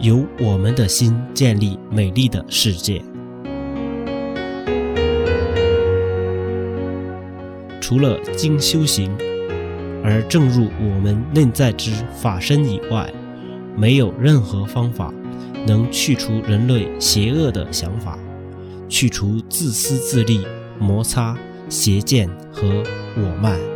由我们的心建立美丽的世界。除了经修行而正入我们内在之法身以外，没有任何方法能去除人类邪恶的想法，去除自私自利、摩擦、邪见和我慢。